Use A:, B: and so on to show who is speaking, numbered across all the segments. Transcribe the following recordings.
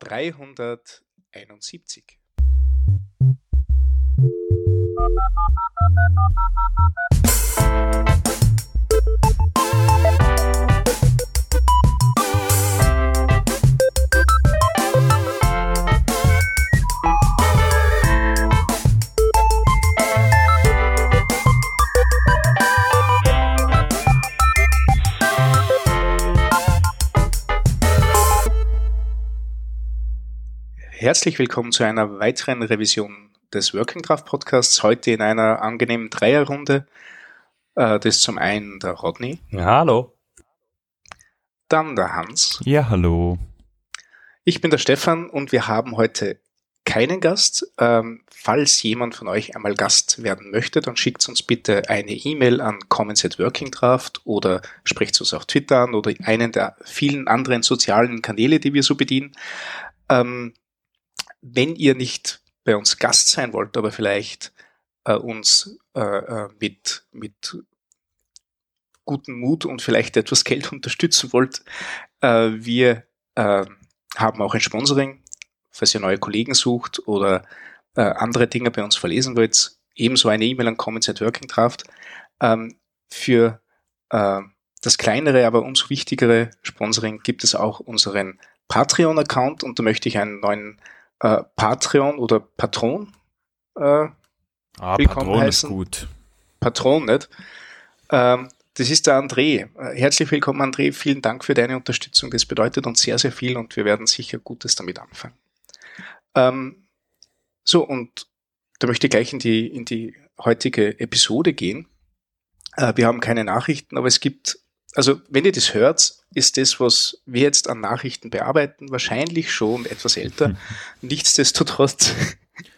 A: 371. Herzlich willkommen zu einer weiteren Revision des Working Draft Podcasts. Heute in einer angenehmen Dreierrunde. Äh, das ist zum einen der Rodney.
B: Ja, hallo.
A: Dann der Hans.
C: Ja, hallo.
A: Ich bin der Stefan und wir haben heute keinen Gast. Ähm, falls jemand von euch einmal Gast werden möchte, dann schickt uns bitte eine E-Mail an Comments at Working Draft oder sprecht uns auf Twitter an oder einen der vielen anderen sozialen Kanäle, die wir so bedienen. Ähm, wenn ihr nicht bei uns Gast sein wollt, aber vielleicht äh, uns äh, äh, mit, mit guten Mut und vielleicht etwas Geld unterstützen wollt, äh, wir äh, haben auch ein Sponsoring, falls ihr neue Kollegen sucht oder äh, andere Dinge bei uns verlesen wollt, ebenso eine E-Mail an Comments at Working Draft. Ähm, für äh, das kleinere, aber umso wichtigere Sponsoring gibt es auch unseren Patreon-Account und da möchte ich einen neuen äh, Patreon oder Patron
C: äh, ah, Patron heißen. ist gut.
A: Patron, nicht? Ähm, das ist der André. Äh, herzlich willkommen, André. Vielen Dank für deine Unterstützung. Das bedeutet uns sehr, sehr viel und wir werden sicher Gutes damit anfangen. Ähm, so, und da möchte ich gleich in die, in die heutige Episode gehen. Äh, wir haben keine Nachrichten, aber es gibt also wenn ihr das hört, ist das, was wir jetzt an Nachrichten bearbeiten, wahrscheinlich schon etwas älter. Nichtsdestotrotz.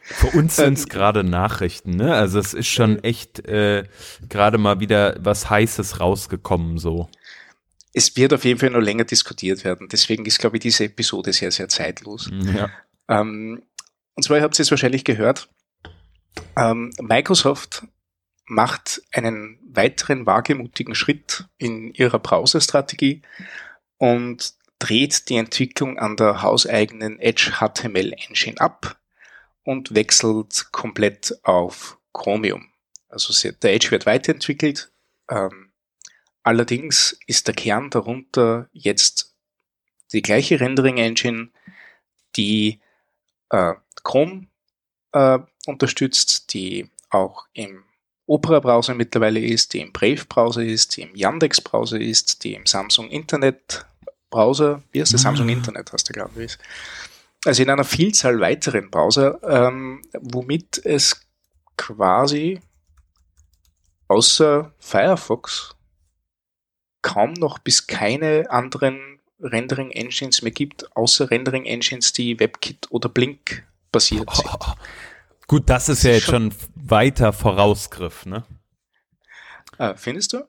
C: Für uns sind es gerade Nachrichten, ne? Also es ist schon echt äh, gerade mal wieder was Heißes rausgekommen so.
A: Es wird auf jeden Fall noch länger diskutiert werden. Deswegen ist, glaube ich, diese Episode sehr, sehr zeitlos.
C: Ja.
A: Ähm, und zwar, ihr habt es wahrscheinlich gehört, ähm, Microsoft macht einen weiteren wagemutigen Schritt in ihrer Browser-Strategie und dreht die Entwicklung an der hauseigenen Edge HTML Engine ab und wechselt komplett auf Chromium. Also der Edge wird weiterentwickelt. Ähm, allerdings ist der Kern darunter jetzt die gleiche Rendering Engine, die äh, Chrome äh, unterstützt, die auch im Opera-Browser mittlerweile ist, die im Brave-Browser ist, die im Yandex-Browser ist, die im Samsung Internet-Browser, wie heißt der? Ah. Samsung Internet hast du, glaube ich. Also in einer Vielzahl weiteren Browser, ähm, womit es quasi außer Firefox kaum noch bis keine anderen Rendering Engines mehr gibt, außer Rendering Engines, die WebKit oder Blink basiert sind.
C: Gut, das ist ja jetzt schon, weiter Vorausgriff, ne?
A: Äh, findest du?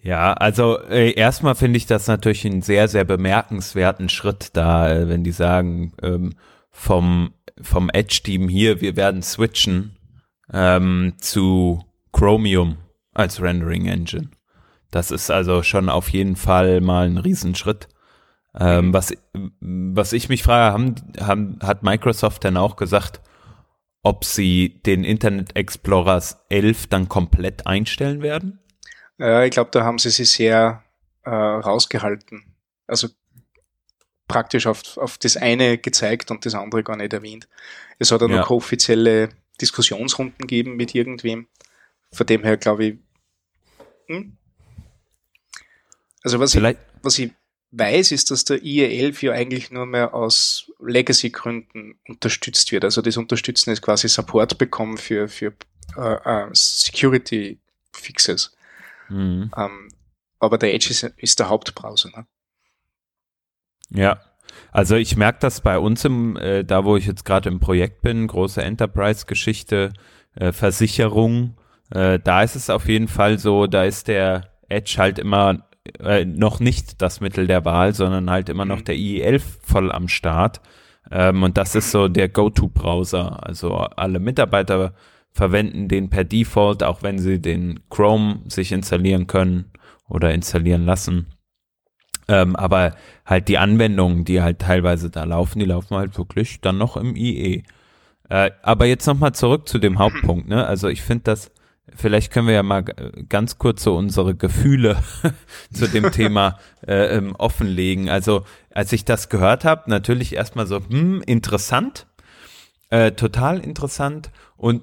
C: Ja, also äh, erstmal finde ich das natürlich einen sehr, sehr bemerkenswerten Schritt da, äh, wenn die sagen, ähm, vom, vom Edge-Team hier, wir werden switchen ähm, zu Chromium als Rendering Engine. Das ist also schon auf jeden Fall mal ein Riesenschritt. Ähm, was, was ich mich frage, haben, haben, hat Microsoft denn auch gesagt, ob sie den Internet Explorer 11 dann komplett einstellen werden?
A: Ja, ich glaube, da haben sie sich sehr äh, rausgehalten. Also praktisch auf, auf das eine gezeigt und das andere gar nicht erwähnt. Es hat auch ja. noch offizielle Diskussionsrunden gegeben mit irgendwem. Von dem her glaube ich, hm? also was ich, was ich weiß, ist, dass der IE11 ja eigentlich nur mehr aus Legacy-Gründen unterstützt wird. Also das Unterstützen ist quasi Support bekommen für, für uh, uh, Security-Fixes. Mhm. Ähm, aber der Edge ist, ist der Hauptbrowser. Ne?
C: Ja, also ich merke das bei uns im, äh, da wo ich jetzt gerade im Projekt bin, große Enterprise-Geschichte, äh, Versicherung, äh, da ist es auf jeden Fall so, da ist der Edge halt immer äh, noch nicht das Mittel der Wahl, sondern halt immer noch mhm. der IE11 voll am Start. Ähm, und das ist so der Go-To-Browser. Also alle Mitarbeiter verwenden den per Default, auch wenn sie den Chrome sich installieren können oder installieren lassen. Ähm, aber halt die Anwendungen, die halt teilweise da laufen, die laufen halt wirklich dann noch im IE. Äh, aber jetzt nochmal zurück zu dem Hauptpunkt, ne? Also ich finde das, vielleicht können wir ja mal ganz kurz so unsere Gefühle zu dem Thema äh, ähm, offenlegen. Also als ich das gehört habe, natürlich erstmal so, hm, interessant, äh, total interessant und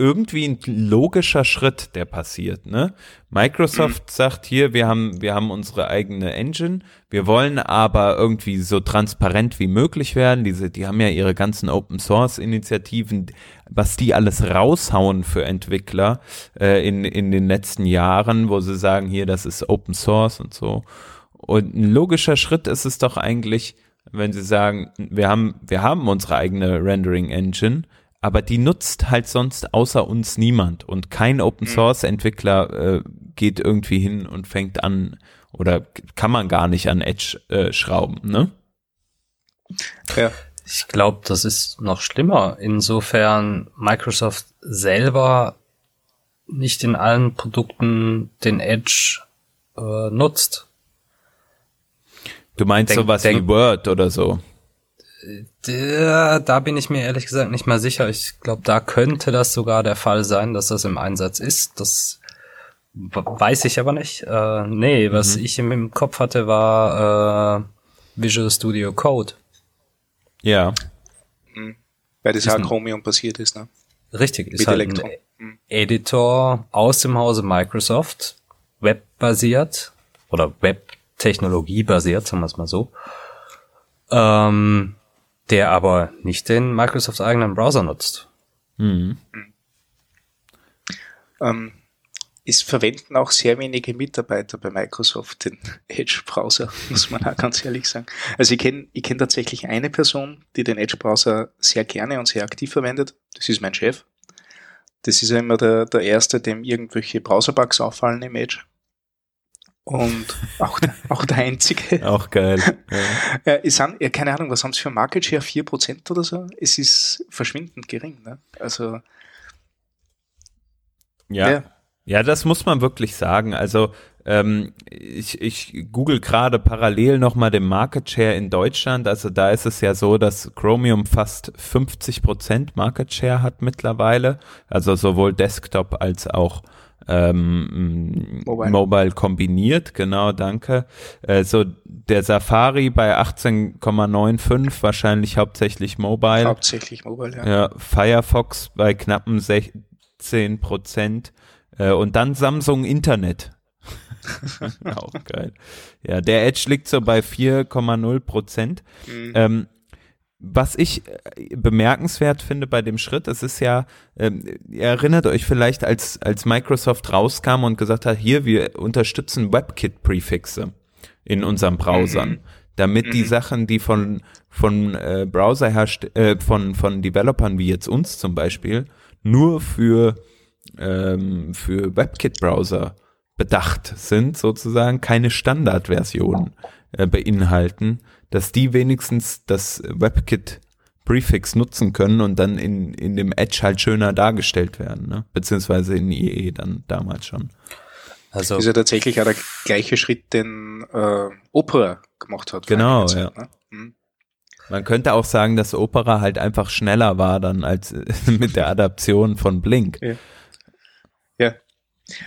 C: irgendwie ein logischer Schritt, der passiert. Ne? Microsoft mhm. sagt hier, wir haben, wir haben unsere eigene Engine, wir wollen aber irgendwie so transparent wie möglich werden. Diese, die haben ja ihre ganzen Open Source Initiativen, was die alles raushauen für Entwickler äh, in, in den letzten Jahren, wo sie sagen, hier, das ist Open Source und so. Und ein logischer Schritt ist es doch eigentlich, wenn sie sagen, wir haben, wir haben unsere eigene Rendering Engine, aber die nutzt halt sonst außer uns niemand und kein Open mhm. Source Entwickler äh, geht irgendwie hin und fängt an oder kann man gar nicht an Edge äh, schrauben, ne?
B: Ja. Ich glaube, das ist noch schlimmer. Insofern Microsoft selber nicht in allen Produkten den Edge äh, nutzt.
C: Du meinst denk, sowas denk, wie Word oder so?
B: Da, da bin ich mir ehrlich gesagt nicht mal sicher. Ich glaube, da könnte das sogar der Fall sein, dass das im Einsatz ist. Das weiß ich aber nicht. Äh, nee, was mhm. ich im, Kopf hatte, war äh, Visual Studio Code.
C: Ja.
A: Mhm. Weil das ja Chromium passiert ist, ne?
B: Richtig, ist Mit halt Elektron. ein mhm. Editor aus dem Hause Microsoft, webbasiert oder Web-Technologie basiert, sagen wir es mal so. Ähm, der aber nicht den Microsofts eigenen Browser nutzt. Mhm.
A: Ähm, es verwenden auch sehr wenige Mitarbeiter bei Microsoft den Edge-Browser, muss man auch ganz ehrlich sagen. Also ich kenne ich kenn tatsächlich eine Person, die den Edge-Browser sehr gerne und sehr aktiv verwendet. Das ist mein Chef. Das ist ja immer der, der Erste, dem irgendwelche Browser-Bugs auffallen im Edge und auch der, auch der einzige.
C: auch geil.
A: Ja. Äh, sind, ja, keine Ahnung, was haben sie für Market Share? 4% oder so? Es ist verschwindend gering. Ne? Also
C: ja. ja. Ja, das muss man wirklich sagen. Also ähm, ich, ich google gerade parallel nochmal den Market Share in Deutschland. Also da ist es ja so, dass Chromium fast 50% Market Share hat mittlerweile. Also sowohl Desktop als auch ähm, Mobile. Mobile kombiniert, genau, danke. Äh, so der Safari bei 18,95, wahrscheinlich hauptsächlich Mobile.
A: Hauptsächlich Mobile, ja.
C: ja Firefox bei knappen 16 Prozent äh, und dann Samsung Internet. Auch geil. Ja, der Edge liegt so bei 4,0 Prozent. Mhm. Ähm, was ich äh, bemerkenswert finde bei dem Schritt, es ist ja, ähm, ihr erinnert euch vielleicht, als, als Microsoft rauskam und gesagt hat, hier, wir unterstützen WebKit-Prefixe in unseren Browsern, mhm. damit mhm. die Sachen, die von, von äh, Browser herrscht, äh, von, von Developern wie jetzt uns zum Beispiel, nur für, ähm, für WebKit-Browser bedacht sind, sozusagen, keine Standardversion äh, beinhalten, dass die wenigstens das WebKit Prefix nutzen können und dann in, in dem Edge halt schöner dargestellt werden, ne? beziehungsweise in IE dann damals schon.
A: Also das ist ja tatsächlich auch der gleiche Schritt, den äh, Opera gemacht hat.
C: Genau, Zeit, ja. Ne? Mhm. Man könnte auch sagen, dass Opera halt einfach schneller war dann als mit der Adaption von Blink.
A: Ja. Ja.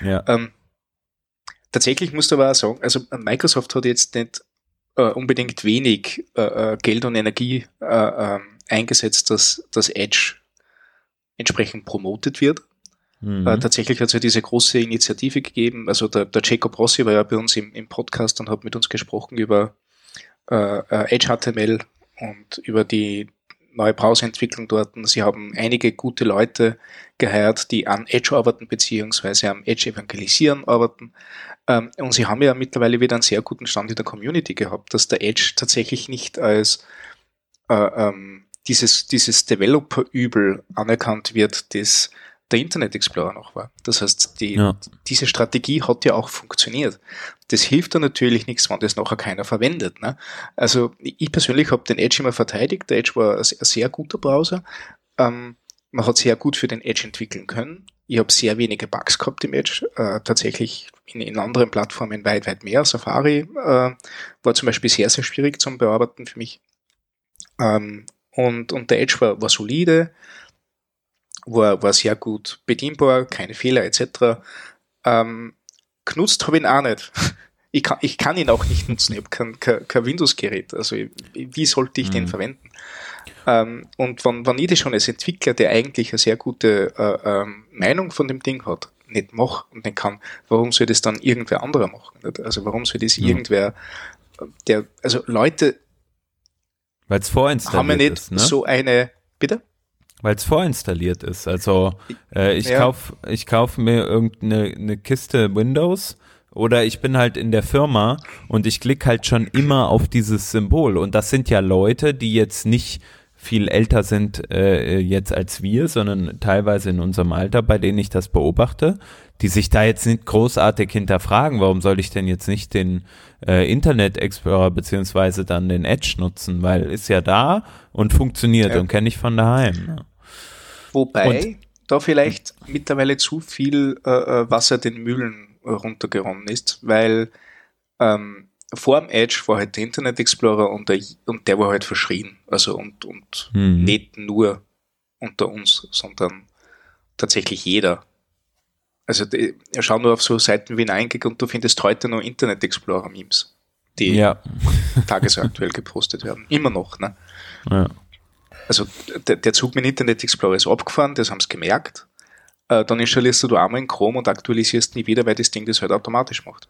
A: ja. Ähm, tatsächlich musst du aber auch sagen, also Microsoft hat jetzt nicht äh, unbedingt wenig äh, äh, Geld und Energie äh, ähm, eingesetzt, dass das Edge entsprechend promotet wird. Mhm. Äh, tatsächlich hat es ja diese große Initiative gegeben. Also der, der Jacob Rossi war ja bei uns im, im Podcast und hat mit uns gesprochen über äh, Edge HTML und über die neue Browserentwicklung dort. Sie haben einige gute Leute geheiert, die an Edge arbeiten beziehungsweise am Edge evangelisieren arbeiten. Ähm, und sie haben ja mittlerweile wieder einen sehr guten Stand in der Community gehabt, dass der Edge tatsächlich nicht als äh, ähm, dieses, dieses Developer-Übel anerkannt wird, das der Internet Explorer noch war. Das heißt, die, ja. diese Strategie hat ja auch funktioniert. Das hilft dann natürlich nichts, wenn das nachher keiner verwendet. Ne? Also ich persönlich habe den Edge immer verteidigt. Der Edge war ein sehr guter Browser. Ähm, man hat sehr gut für den Edge entwickeln können. Ich habe sehr wenige Bugs gehabt im Edge, äh, tatsächlich in, in anderen Plattformen weit, weit mehr. Safari äh, war zum Beispiel sehr, sehr schwierig zum Bearbeiten für mich. Ähm, und, und der Edge war, war solide, war, war sehr gut bedienbar, keine Fehler etc. Ähm, genutzt habe ich ihn auch nicht. Ich kann, ich kann ihn auch nicht nutzen, ich habe kein, kein, kein Windows-Gerät. Also wie sollte ich mhm. den verwenden? Ähm, und wenn, wenn ich das schon als Entwickler, der eigentlich eine sehr gute äh, ähm, Meinung von dem Ding hat, nicht mache und nicht kann, warum soll das dann irgendwer anderer machen? Nicht? Also warum soll das mhm. irgendwer, der, also Leute
C: Weil es vorinstalliert
A: haben ja nicht ist, ne? so eine, bitte?
C: Weil es vorinstalliert ist. Also äh, ich ja. kauf ich kauf mir irgendeine eine Kiste Windows oder ich bin halt in der Firma und ich klicke halt schon immer auf dieses Symbol. Und das sind ja Leute, die jetzt nicht viel älter sind äh, jetzt als wir, sondern teilweise in unserem Alter, bei denen ich das beobachte, die sich da jetzt nicht großartig hinterfragen, warum soll ich denn jetzt nicht den äh, Internet Explorer beziehungsweise dann den Edge nutzen, weil ist ja da und funktioniert ja. und kenne ich von daheim.
A: Wobei und, da vielleicht mittlerweile zu viel äh, äh, Wasser den Mühlen runtergeronnen ist, weil ähm, vor dem Edge war halt der Internet Explorer und der, und der war halt verschrien. Also und, und mhm. nicht nur unter uns, sondern tatsächlich jeder. Also die, schau nur auf so Seiten wie Neingig und du findest heute noch Internet Explorer Memes, die
C: ja.
A: tagesaktuell gepostet werden. Immer noch, ne? Ja. Also der, der Zug mit Internet Explorer ist abgefahren, das haben sie gemerkt. Äh, dann installierst du einmal in Chrome und aktualisierst nie wieder, weil das Ding das halt automatisch macht.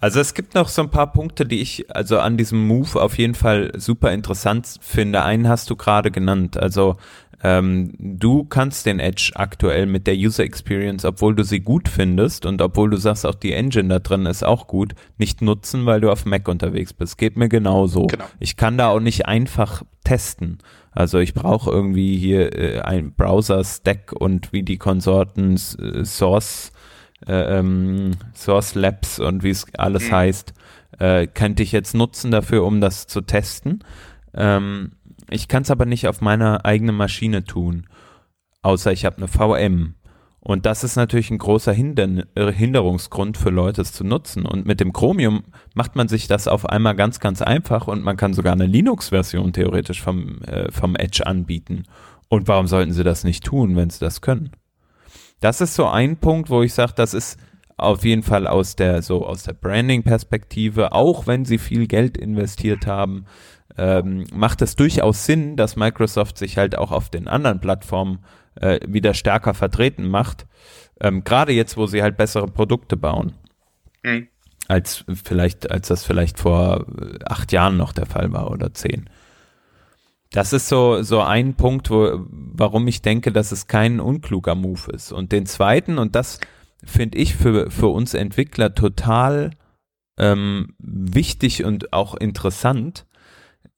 C: Also es gibt noch so ein paar Punkte, die ich also an diesem Move auf jeden Fall super interessant finde. Einen hast du gerade genannt. Also ähm, du kannst den Edge aktuell mit der User Experience, obwohl du sie gut findest und obwohl du sagst, auch die Engine da drin ist auch gut, nicht nutzen, weil du auf Mac unterwegs bist. Geht mir genauso. Genau. Ich kann da auch nicht einfach testen. Also ich brauche irgendwie hier äh, ein Browser-Stack und wie die Konsorten äh, Source äh, ähm, Source Labs und wie es alles mhm. heißt, äh, könnte ich jetzt nutzen dafür, um das zu testen. Ähm, ich kann es aber nicht auf meiner eigenen Maschine tun, außer ich habe eine VM. Und das ist natürlich ein großer Hinder äh, Hinderungsgrund für Leute, es zu nutzen. Und mit dem Chromium macht man sich das auf einmal ganz, ganz einfach und man kann sogar eine Linux-Version theoretisch vom, äh, vom Edge anbieten. Und warum sollten sie das nicht tun, wenn sie das können? Das ist so ein Punkt, wo ich sage, das ist auf jeden Fall aus der so aus der Branding-Perspektive, auch wenn sie viel Geld investiert haben, ähm, macht es durchaus Sinn, dass Microsoft sich halt auch auf den anderen Plattformen äh, wieder stärker vertreten macht. Ähm, Gerade jetzt, wo sie halt bessere Produkte bauen. Mhm. Als vielleicht, als das vielleicht vor äh, acht Jahren noch der Fall war oder zehn. Das ist so, so ein Punkt, wo, warum ich denke, dass es kein unkluger Move ist. Und den zweiten, und das finde ich für, für uns Entwickler total ähm, wichtig und auch interessant,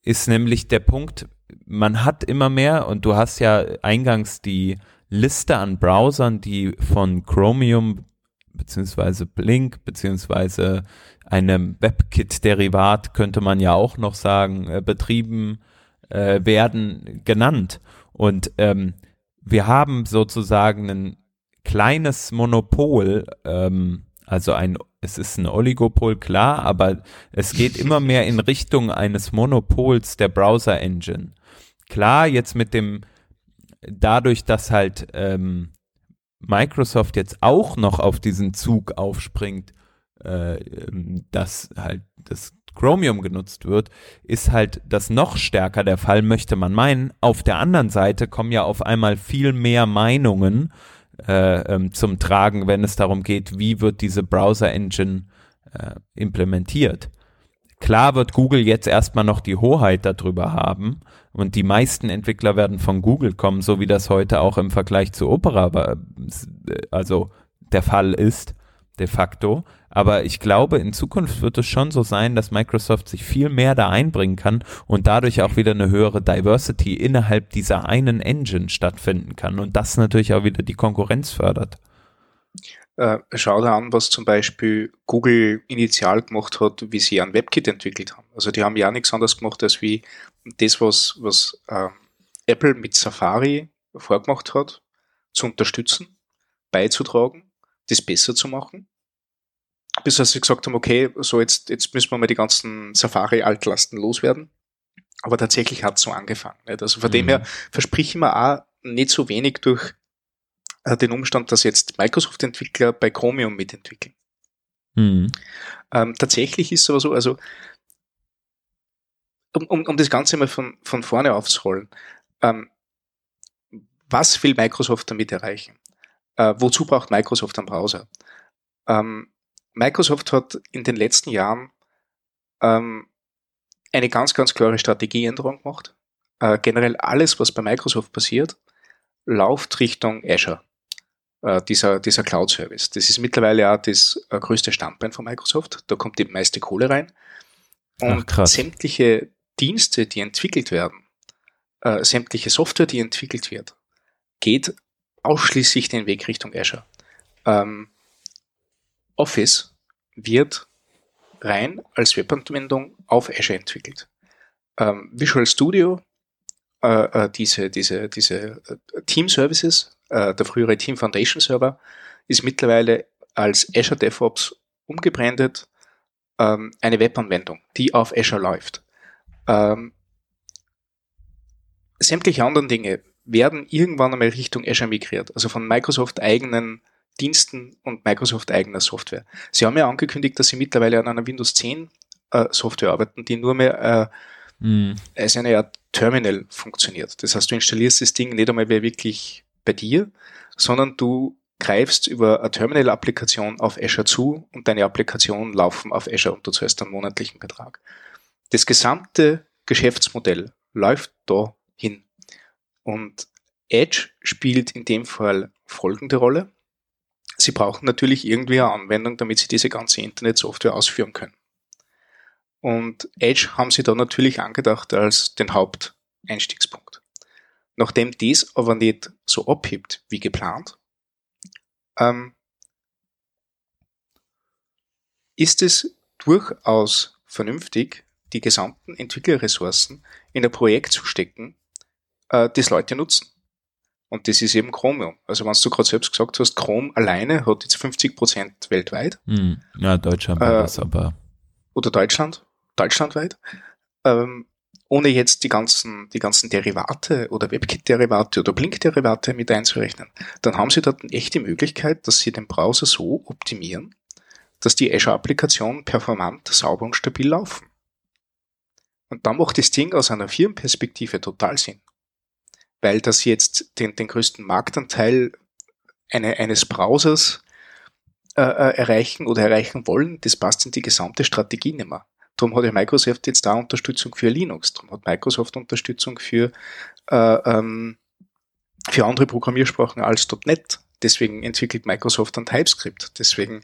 C: ist nämlich der Punkt, man hat immer mehr, und du hast ja eingangs die Liste an Browsern, die von Chromium beziehungsweise Blink beziehungsweise einem WebKit-Derivat könnte man ja auch noch sagen, äh, betrieben äh, werden genannt. Und ähm, wir haben sozusagen ein kleines Monopol, ähm, also ein, es ist ein Oligopol, klar, aber es geht immer mehr in Richtung eines Monopols der Browser Engine. Klar, jetzt mit dem, dadurch, dass halt ähm, Microsoft jetzt auch noch auf diesen Zug aufspringt, äh, ähm, dass halt das Chromium genutzt wird, ist halt das noch stärker der Fall, möchte man meinen. Auf der anderen Seite kommen ja auf einmal viel mehr Meinungen äh, ähm, zum Tragen, wenn es darum geht, wie wird diese Browser-Engine äh, implementiert. Klar wird Google jetzt erstmal noch die Hoheit darüber haben und die meisten Entwickler werden von Google kommen, so wie das heute auch im Vergleich zu Opera äh, also der Fall ist, de facto. Aber ich glaube, in Zukunft wird es schon so sein, dass Microsoft sich viel mehr da einbringen kann und dadurch auch wieder eine höhere Diversity innerhalb dieser einen Engine stattfinden kann und das natürlich auch wieder die Konkurrenz fördert.
A: Äh, schau dir an, was zum Beispiel Google initial gemacht hat, wie sie ein WebKit entwickelt haben. Also die haben ja nichts anderes gemacht, als wie das, was, was äh, Apple mit Safari vorgemacht hat, zu unterstützen, beizutragen, das besser zu machen bis sie gesagt haben, okay, so jetzt, jetzt müssen wir mal die ganzen Safari-Altlasten loswerden. Aber tatsächlich hat es so angefangen. Nicht? Also von mhm. dem her versprechen wir auch nicht so wenig durch äh, den Umstand, dass jetzt Microsoft-Entwickler bei Chromium mitentwickeln. Mhm. Ähm, tatsächlich ist es aber so, also um, um, um das Ganze mal von, von vorne aufzurollen, ähm, was will Microsoft damit erreichen? Äh, wozu braucht Microsoft einen Browser? Ähm, Microsoft hat in den letzten Jahren ähm, eine ganz, ganz klare Strategieänderung gemacht. Äh, generell alles, was bei Microsoft passiert, läuft Richtung Azure, äh, dieser, dieser Cloud-Service. Das ist mittlerweile auch das äh, größte Standbein von Microsoft. Da kommt die meiste Kohle rein. Und Ach, sämtliche Dienste, die entwickelt werden, äh, sämtliche Software, die entwickelt wird, geht ausschließlich den Weg Richtung Azure. Ähm, Office wird rein als Webanwendung auf Azure entwickelt. Ähm, Visual Studio, äh, äh, diese, diese, diese äh, Team Services, äh, der frühere Team Foundation Server, ist mittlerweile als Azure DevOps umgebrandet, ähm, eine Webanwendung, die auf Azure läuft. Ähm, sämtliche anderen Dinge werden irgendwann einmal Richtung Azure migriert, also von Microsoft eigenen Diensten und Microsoft eigener Software. Sie haben ja angekündigt, dass sie mittlerweile an einer Windows 10 äh, Software arbeiten, die nur mehr äh, mm. als eine Art Terminal funktioniert. Das heißt, du installierst das Ding nicht einmal mehr wirklich bei dir, sondern du greifst über eine Terminal-Applikation auf Azure zu und deine Applikationen laufen auf Azure und du zahlst einen monatlichen Betrag. Das gesamte Geschäftsmodell läuft da hin. Und Edge spielt in dem Fall folgende Rolle. Sie brauchen natürlich irgendwie eine Anwendung, damit Sie diese ganze Internetsoftware ausführen können. Und Edge haben Sie da natürlich angedacht als den Haupteinstiegspunkt. Nachdem dies aber nicht so abhebt wie geplant, ähm, ist es durchaus vernünftig, die gesamten Entwicklerressourcen in ein Projekt zu stecken, äh, das Leute nutzen. Und das ist eben Chromium. Also wenn du gerade selbst gesagt hast, Chrome alleine hat jetzt 50 Prozent weltweit.
C: Hm. Ja, Deutschland war äh, das aber.
A: Oder Deutschland, deutschlandweit. Ähm, ohne jetzt die ganzen, die ganzen Derivate oder WebKit-Derivate oder Blink-Derivate mit einzurechnen, dann haben sie dort echt die Möglichkeit, dass sie den Browser so optimieren, dass die Azure-Applikationen performant, sauber und stabil laufen. Und dann macht das Ding aus einer Firmenperspektive total Sinn weil das jetzt den, den größten Marktanteil eine, eines Browsers äh, äh, erreichen oder erreichen wollen, das passt in die gesamte Strategie nicht mehr. Darum hat ja Microsoft jetzt da Unterstützung für Linux, darum hat Microsoft Unterstützung für, äh, ähm, für andere Programmiersprachen als .NET. Deswegen entwickelt Microsoft dann TypeScript. Deswegen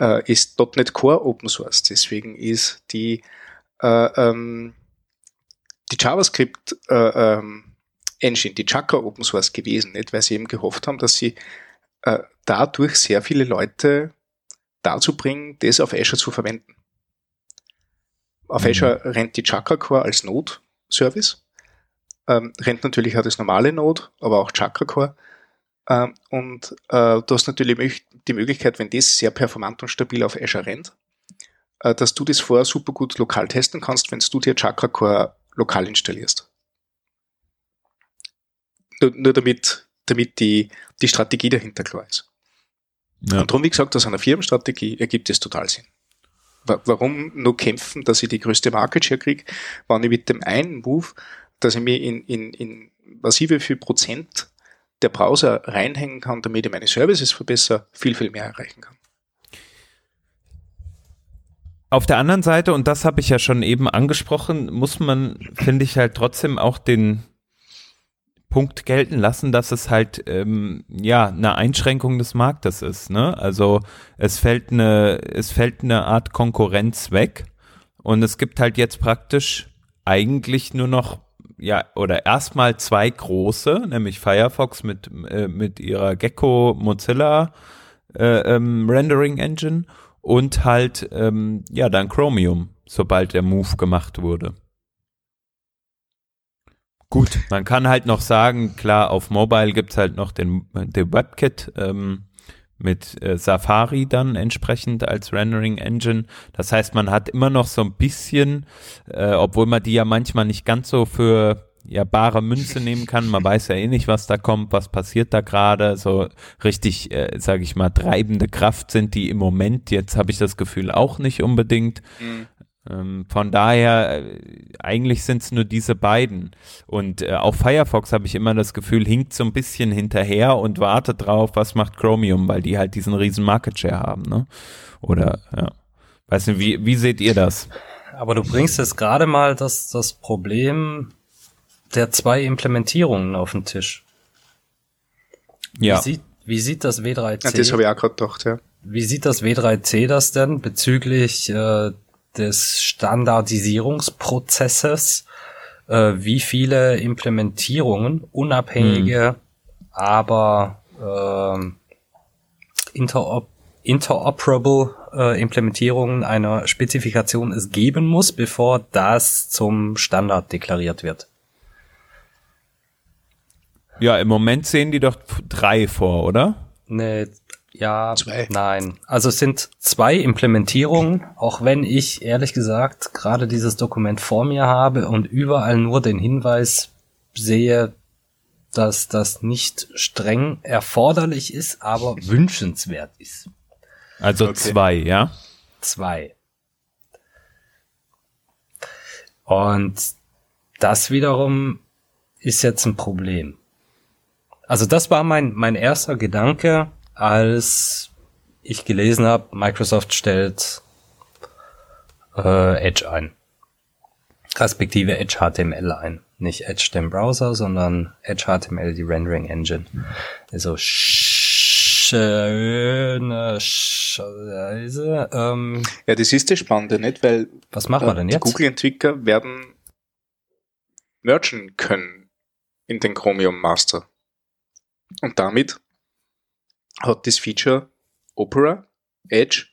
A: äh, ist .NET Core Open Source. Deswegen ist die, äh, ähm, die JavaScript äh, ähm, Engine, die Chakra Open Source gewesen, nicht? weil sie eben gehofft haben, dass sie äh, dadurch sehr viele Leute dazu bringen, das auf Azure zu verwenden. Auf mhm. Azure rennt die Chakra Core als Node-Service, ähm, rennt natürlich auch das normale Node, aber auch Chakra Core. Ähm, und äh, du hast natürlich die Möglichkeit, wenn das sehr performant und stabil auf Azure rennt, äh, dass du das vorher super gut lokal testen kannst, wenn du dir Chakra Core lokal installierst nur, nur damit, damit die, die Strategie dahinter klar ist. Ja. Und darum, wie gesagt, aus einer Firmenstrategie ergibt es total Sinn. Warum nur kämpfen, dass ich die größte Market Share kriege, wenn ich mit dem einen Move, dass ich mir in, in, in massive viel Prozent der Browser reinhängen kann, damit ich meine Services verbessere, viel, viel mehr erreichen kann.
C: Auf der anderen Seite, und das habe ich ja schon eben angesprochen, muss man, finde ich, halt trotzdem auch den, Punkt gelten lassen, dass es halt ähm, ja eine Einschränkung des Marktes ist. Ne? Also es fällt eine es fällt eine Art Konkurrenz weg und es gibt halt jetzt praktisch eigentlich nur noch ja oder erstmal zwei große, nämlich Firefox mit äh, mit ihrer Gecko Mozilla äh, ähm, Rendering Engine und halt ähm, ja dann Chromium, sobald der Move gemacht wurde. Gut, man kann halt noch sagen, klar, auf Mobile gibt's halt noch den, den WebKit ähm, mit äh, Safari dann entsprechend als Rendering Engine. Das heißt, man hat immer noch so ein bisschen, äh, obwohl man die ja manchmal nicht ganz so für ja bare Münze nehmen kann. Man weiß ja eh nicht, was da kommt, was passiert da gerade. So richtig, äh, sage ich mal, treibende Kraft sind die im Moment. Jetzt habe ich das Gefühl auch nicht unbedingt. Mhm. Ähm, von daher, äh, eigentlich sind es nur diese beiden. Und äh, auch Firefox habe ich immer das Gefühl, hinkt so ein bisschen hinterher und wartet drauf, was macht Chromium, weil die halt diesen riesen Market Share haben. Ne? Oder, ja. Weiß nicht, wie, wie seht ihr das?
B: Aber du bringst jetzt gerade mal das, das Problem der zwei Implementierungen auf den Tisch. Ja. Wie sieht, wie sieht das W3C? Ja,
A: das habe ich auch gerade gedacht, ja.
B: Wie sieht das W3C das denn bezüglich äh, des Standardisierungsprozesses, äh, wie viele Implementierungen, unabhängige, hm. aber äh, interop interoperable äh, Implementierungen einer Spezifikation es geben muss, bevor das zum Standard deklariert wird.
C: Ja, im Moment sehen die doch drei vor, oder?
B: Nee, ja, zwei. nein. Also es sind zwei Implementierungen, auch wenn ich ehrlich gesagt gerade dieses Dokument vor mir habe und überall nur den Hinweis sehe, dass das nicht streng erforderlich ist, aber wünschenswert ist.
C: Also okay. zwei, ja?
B: Zwei. Und das wiederum ist jetzt ein Problem. Also das war mein, mein erster Gedanke, als ich gelesen habe, Microsoft stellt äh, Edge ein. Respektive Edge HTML ein. Nicht Edge den Browser, sondern Edge HTML, die Rendering Engine. Also schöne Scheiße. Ähm,
A: ja, das ist das Spannende, nicht? Weil
B: was machen wir denn jetzt?
A: Google-Entwickler werden mergen können in den Chromium Master. Und damit hat das Feature Opera, Edge,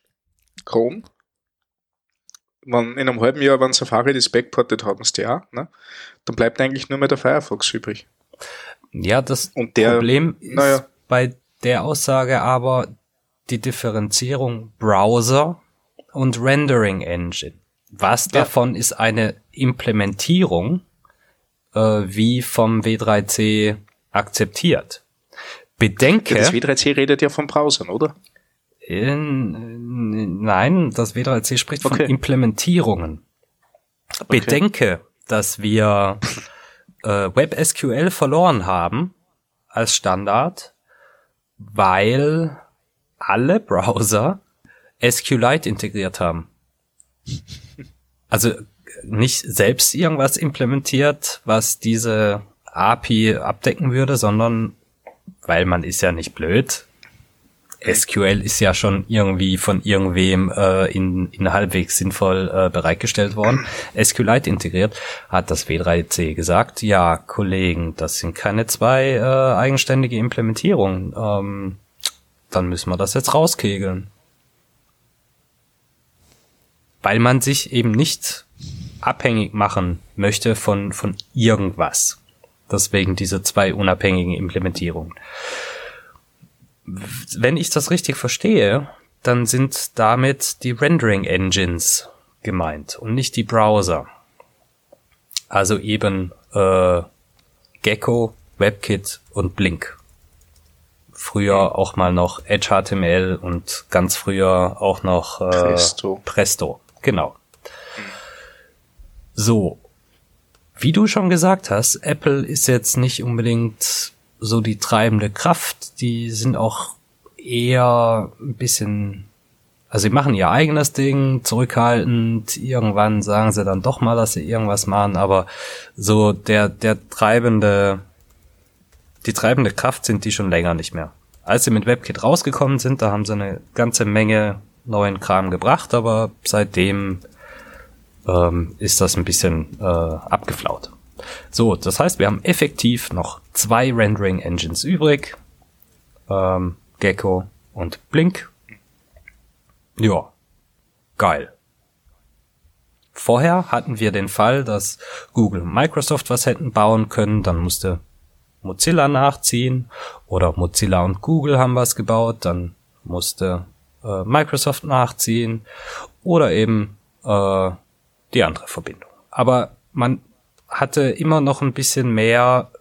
A: Chrome. Wenn in einem halben Jahr, wenn Safari das backportet, haben sie auch, ne? dann bleibt eigentlich nur mehr der Firefox übrig.
B: Ja, das Und der, Problem ist naja, bei der Aussage aber die Differenzierung Browser und Rendering Engine. Was ja. davon ist eine Implementierung, äh, wie vom W3C akzeptiert? Bedenke.
A: das W3C redet ja von Browsern, oder?
B: In, nein, das W3C spricht okay. von Implementierungen. Okay. Bedenke, dass wir äh, WebSQL verloren haben als Standard, weil alle Browser SQLite integriert haben. Also nicht selbst irgendwas implementiert, was diese API abdecken würde, sondern weil man ist ja nicht blöd. SQL ist ja schon irgendwie von irgendwem äh, in, in halbwegs sinnvoll äh, bereitgestellt worden. SQLite integriert, hat das W3C gesagt, ja, Kollegen, das sind keine zwei äh, eigenständige Implementierungen. Ähm, dann müssen wir das jetzt rauskegeln. Weil man sich eben nicht abhängig machen möchte von, von irgendwas. Deswegen diese zwei unabhängigen Implementierungen. Wenn ich das richtig verstehe, dann sind damit die Rendering Engines gemeint und nicht die Browser. Also eben äh, Gecko, WebKit und Blink. Früher auch mal noch Edge HTML und ganz früher auch noch äh, Presto. Presto. Genau. So, wie du schon gesagt hast, Apple ist jetzt nicht unbedingt so die treibende Kraft. Die sind auch eher ein bisschen, also sie machen ihr eigenes Ding, zurückhaltend. Irgendwann sagen sie dann doch mal, dass sie irgendwas machen, aber so der, der treibende, die treibende Kraft sind die schon länger nicht mehr. Als sie mit WebKit rausgekommen sind, da haben sie eine ganze Menge neuen Kram gebracht, aber seitdem ähm, ist das ein bisschen äh, abgeflaut. So, das heißt, wir haben effektiv noch zwei Rendering Engines übrig. Ähm, Gecko und Blink. Ja, geil. Vorher hatten wir den Fall, dass Google und Microsoft was hätten bauen können, dann musste Mozilla nachziehen oder Mozilla und Google haben was gebaut, dann musste äh, Microsoft nachziehen oder eben äh, die andere Verbindung. Aber man hatte immer noch ein bisschen mehr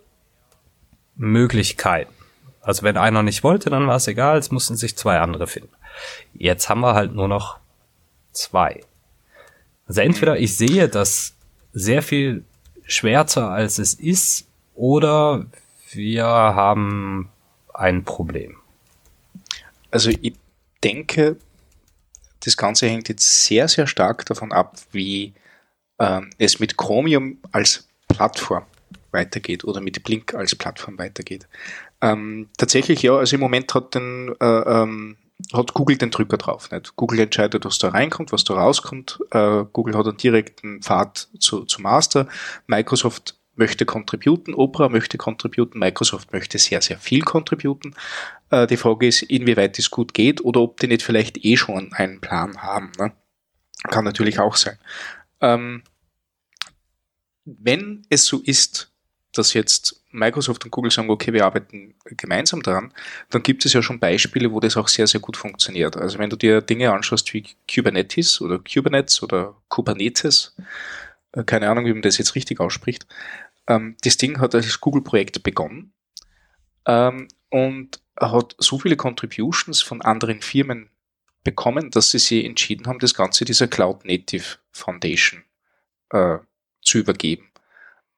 B: Möglichkeiten. Also wenn einer nicht wollte, dann war es egal, es mussten sich zwei andere finden. Jetzt haben wir halt nur noch zwei. Also entweder ich sehe das sehr viel schwärzer als es ist, oder wir haben ein Problem.
A: Also ich denke, das Ganze hängt jetzt sehr, sehr stark davon ab, wie ähm, es mit Chromium als Plattform weitergeht oder mit Blink als Plattform weitergeht. Ähm, tatsächlich ja, also im Moment hat, den, äh, ähm, hat Google den Drücker drauf. Nicht? Google entscheidet, was da reinkommt, was da rauskommt. Äh, Google hat einen direkten Pfad zu, zu Master. Microsoft möchte contributen, Opera möchte contributen, Microsoft möchte sehr, sehr viel contributen. Äh, die Frage ist, inwieweit es gut geht oder ob die nicht vielleicht eh schon einen Plan haben. Ne? Kann natürlich auch sein. Ähm, wenn es so ist, dass jetzt Microsoft und Google sagen, okay, wir arbeiten gemeinsam daran, dann gibt es ja schon Beispiele, wo das auch sehr, sehr gut funktioniert. Also wenn du dir Dinge anschaust wie Kubernetes oder Kubernetes oder Kubernetes, äh, keine Ahnung, wie man das jetzt richtig ausspricht, ähm, das Ding hat als Google-Projekt begonnen ähm, und hat so viele Contributions von anderen Firmen bekommen, dass sie sich entschieden haben, das Ganze dieser Cloud Native Foundation äh, zu übergeben.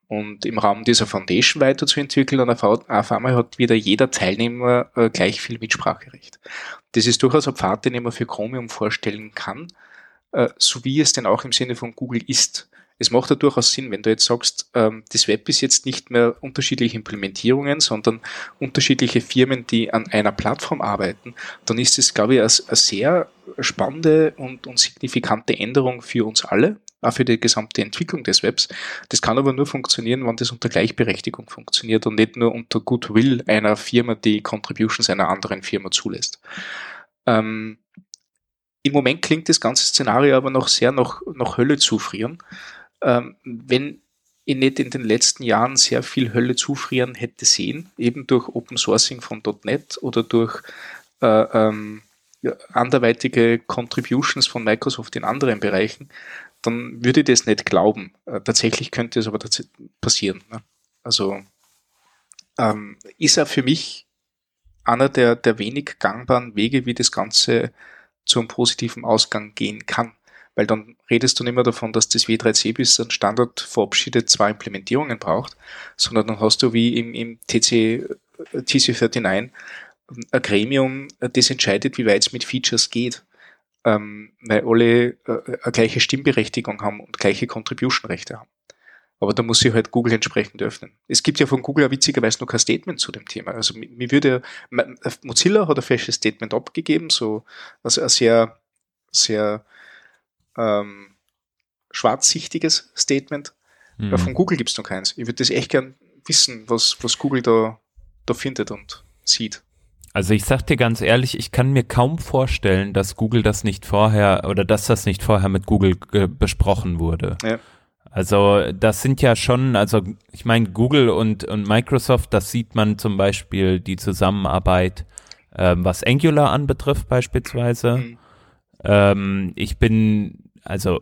A: Und im Rahmen dieser Foundation weiterzuentwickeln, und auf einmal hat wieder jeder Teilnehmer äh, gleich viel Mitspracherecht. Das ist durchaus ein Pfad, den mir für Chromium vorstellen kann, äh, so wie es denn auch im Sinne von Google ist es macht ja durchaus Sinn, wenn du jetzt sagst, ähm, das Web ist jetzt nicht mehr unterschiedliche Implementierungen, sondern unterschiedliche Firmen, die an einer Plattform arbeiten, dann ist es, glaube ich, eine, sehr spannende und, und signifikante Änderung für uns alle, auch für die gesamte Entwicklung des Webs. Das kann aber nur funktionieren, wenn das unter Gleichberechtigung funktioniert und nicht nur unter Goodwill einer Firma, die Contributions einer anderen Firma zulässt. Ähm, Im Moment klingt das ganze Szenario aber noch sehr nach, nach Hölle zufrieren ähm, wenn ich nicht in den letzten Jahren sehr viel Hölle zufrieren hätte sehen, eben durch Open Sourcing von .NET oder durch äh, ähm, anderweitige Contributions von Microsoft in anderen Bereichen, dann würde ich das nicht glauben. Äh, tatsächlich könnte es aber passieren. Ne? Also ähm, ist er für mich einer der, der wenig gangbaren Wege, wie das Ganze zu einem positiven Ausgang gehen kann weil dann redest du nicht mehr davon, dass das W3C bis ein Standard verabschiedet zwei Implementierungen braucht, sondern dann hast du wie im, im TC, TC39 ein Gremium, das entscheidet, wie weit es mit Features geht, ähm, weil alle äh, eine gleiche Stimmberechtigung haben und gleiche Contribution-Rechte haben. Aber da muss sich halt Google entsprechend öffnen. Es gibt ja von Google witzigerweise noch kein Statement zu dem Thema. Also mir würde, Mozilla hat ein fesches Statement abgegeben, so also ein sehr, sehr ähm, schwarzsichtiges Statement. Mhm. Von Google gibt es noch keins. Ich würde das echt gern wissen, was, was Google da, da findet und sieht.
C: Also ich sag dir ganz ehrlich, ich kann mir kaum vorstellen, dass Google das nicht vorher oder dass das nicht vorher mit Google besprochen wurde. Ja. Also das sind ja schon, also ich meine Google und, und Microsoft, das sieht man zum Beispiel die Zusammenarbeit, ähm, was Angular anbetrifft beispielsweise. Mhm. Ähm, ich bin, also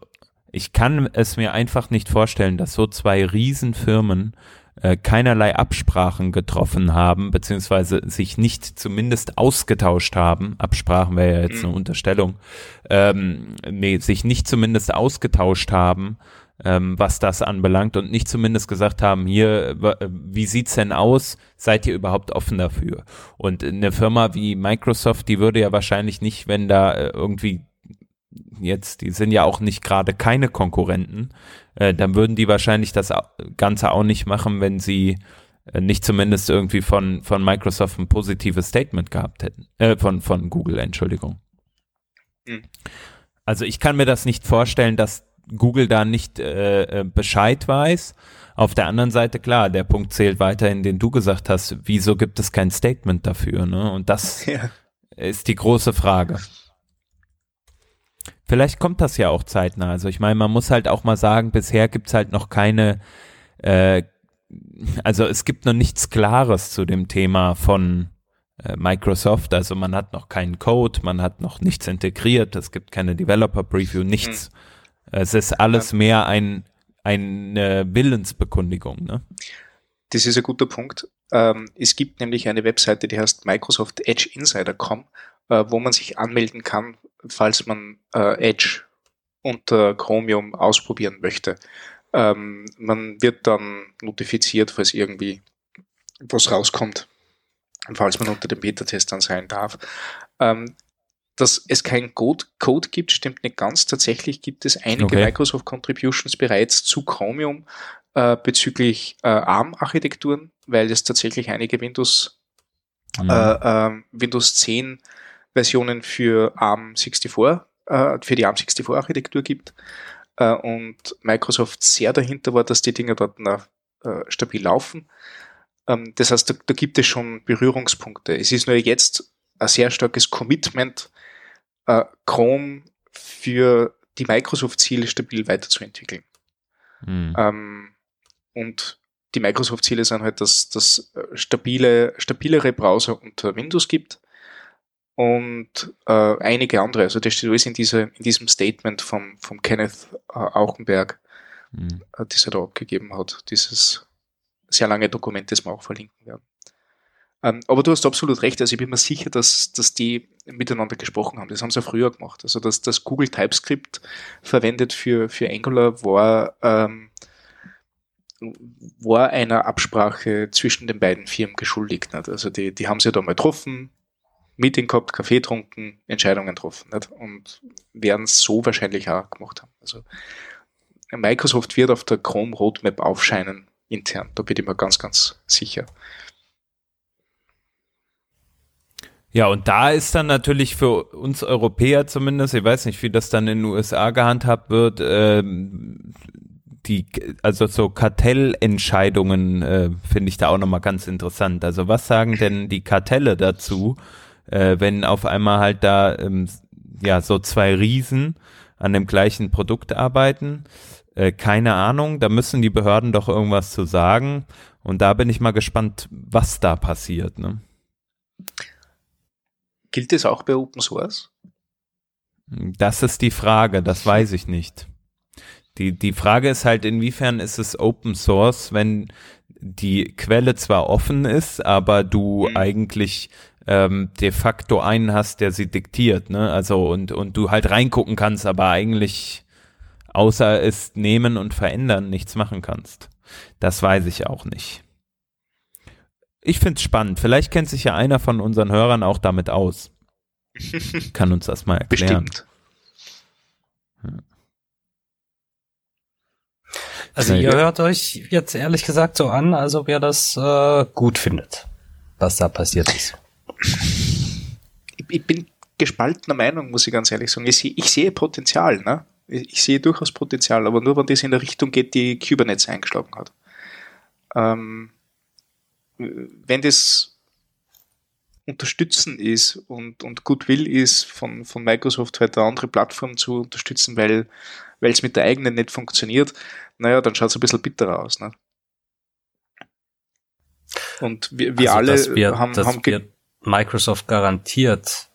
C: ich kann es mir einfach nicht vorstellen, dass so zwei Riesenfirmen äh, keinerlei Absprachen getroffen haben, beziehungsweise sich nicht zumindest ausgetauscht haben. Absprachen wäre ja jetzt eine mhm. Unterstellung. Ähm, nee, sich nicht zumindest ausgetauscht haben, ähm, was das anbelangt und nicht zumindest gesagt haben, hier, wie sieht's denn aus? Seid ihr überhaupt offen dafür? Und eine Firma wie Microsoft, die würde ja wahrscheinlich nicht, wenn da äh, irgendwie jetzt, die sind ja auch nicht gerade keine Konkurrenten, äh, dann würden die wahrscheinlich das Ganze auch nicht machen, wenn sie äh, nicht zumindest irgendwie von, von Microsoft ein positives Statement gehabt hätten. Äh, von, von Google, Entschuldigung. Mhm. Also ich kann mir das nicht vorstellen, dass Google da nicht äh, äh Bescheid weiß. Auf der anderen Seite, klar, der Punkt zählt weiterhin, den du gesagt hast, wieso gibt es kein Statement dafür? Ne? Und das ja. ist die große Frage. Vielleicht kommt das ja auch zeitnah. Also ich meine, man muss halt auch mal sagen, bisher gibt's halt noch keine, äh, also es gibt noch nichts Klares zu dem Thema von äh, Microsoft. Also man hat noch keinen Code, man hat noch nichts integriert, es gibt keine Developer Preview, nichts. Mhm. Es ist alles mehr ein, eine Willensbekundigung. Ne?
A: Das ist ein guter Punkt. Ähm, es gibt nämlich eine Webseite, die heißt Microsoft Edge Insider.com, äh, wo man sich anmelden kann, falls man äh, Edge unter Chromium ausprobieren möchte. Ähm, man wird dann notifiziert, falls irgendwie was rauskommt, falls man unter den Beta-Testern sein darf. Ähm, dass es keinen Code, Code gibt, stimmt nicht ganz. Tatsächlich gibt es einige okay. Microsoft Contributions bereits zu Chromium äh, bezüglich äh, ARM-Architekturen, weil es tatsächlich einige Windows, mhm. äh, ähm, Windows 10 Versionen für ARM 64, äh, für die ARM 64 Architektur gibt. Äh, und Microsoft sehr dahinter war, dass die Dinge dort noch, äh, stabil laufen. Ähm, das heißt, da, da gibt es schon Berührungspunkte. Es ist nur jetzt ein sehr starkes Commitment, äh, Chrome für die Microsoft-Ziele stabil weiterzuentwickeln. Mhm. Ähm, und die Microsoft-Ziele sind halt, dass es stabile, stabilere Browser unter Windows gibt und äh, einige andere. Also das steht alles in, dieser, in diesem Statement vom, vom Kenneth äh, Auchenberg, mhm. äh, das er da abgegeben hat. Dieses sehr lange Dokument, das wir auch verlinken werden. Ähm, aber du hast absolut recht. Also ich bin mir sicher, dass, dass die miteinander gesprochen haben. Das haben sie ja früher gemacht. Also dass das Google TypeScript verwendet für, für Angular war, ähm, war einer Absprache zwischen den beiden Firmen geschuldigt. Nicht? Also die, die haben sich da mal getroffen, Meeting gehabt, Kaffee getrunken, Entscheidungen getroffen. Nicht? Und werden es so wahrscheinlich auch gemacht haben. Also Microsoft wird auf der Chrome Roadmap aufscheinen intern. Da bin ich mir ganz, ganz sicher.
C: Ja, und da ist dann natürlich für uns Europäer zumindest, ich weiß nicht, wie das dann in den USA gehandhabt wird, ähm, die, also so Kartellentscheidungen äh, finde ich da auch nochmal ganz interessant. Also was sagen denn die Kartelle dazu, äh, wenn auf einmal halt da ähm, ja so zwei Riesen an dem gleichen Produkt arbeiten? Äh, keine Ahnung, da müssen die Behörden doch irgendwas zu sagen. Und da bin ich mal gespannt, was da passiert. Ne?
A: Gilt es auch bei Open Source?
C: Das ist die Frage, das weiß ich nicht. Die, die Frage ist halt, inwiefern ist es Open Source, wenn die Quelle zwar offen ist, aber du mhm. eigentlich ähm, de facto einen hast, der sie diktiert, ne? Also und, und du halt reingucken kannst, aber eigentlich außer es nehmen und verändern nichts machen kannst. Das weiß ich auch nicht. Ich find's spannend. Vielleicht kennt sich ja einer von unseren Hörern auch damit aus. Kann uns das mal erklären. Bestimmt.
B: Also ihr hört euch jetzt ehrlich gesagt so an, als ob ihr das äh, gut findet, was da passiert ist.
A: Ich, bin gespaltener Meinung, muss ich ganz ehrlich sagen. Ich, ich sehe Potenzial, ne? Ich sehe durchaus Potenzial, aber nur wenn das in der Richtung geht, die Kubernetes eingeschlagen hat. Ähm, wenn das unterstützen ist und, und Goodwill ist, von, von Microsoft halt eine andere Plattform zu unterstützen, weil es mit der eigenen nicht funktioniert, naja, dann schaut es ein bisschen bitterer aus. Ne? Und wir, wir also, alle
B: wir,
A: haben, haben
B: Microsoft garantiert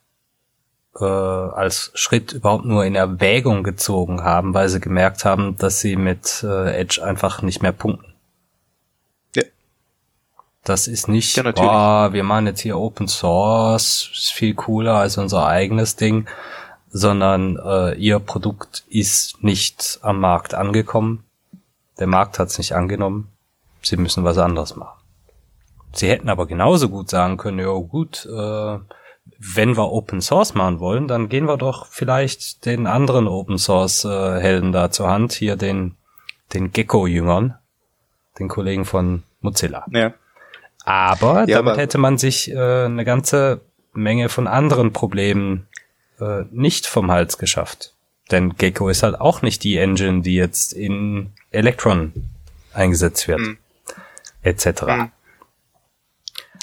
B: äh, als Schritt überhaupt nur in Erwägung gezogen haben, weil sie gemerkt haben, dass sie mit äh, Edge einfach nicht mehr punkten. Ja. Das ist nicht, ja, oh, wir machen jetzt hier Open Source, ist viel cooler als unser eigenes Ding, sondern äh, ihr Produkt ist nicht am Markt angekommen. Der Markt hat es nicht angenommen. Sie müssen was anderes machen. Sie hätten aber genauso gut sagen können, ja gut, äh, wenn wir Open Source machen wollen, dann gehen wir doch vielleicht den anderen Open Source äh, Helden da zur Hand, hier den, den Gecko-Jüngern, den Kollegen von Mozilla. Ja. Aber ja, damit aber hätte man sich äh, eine ganze Menge von anderen Problemen äh, nicht vom Hals geschafft. Denn Gecko ist halt auch nicht die Engine, die jetzt in Electron eingesetzt wird. Mhm. Etc. Mhm.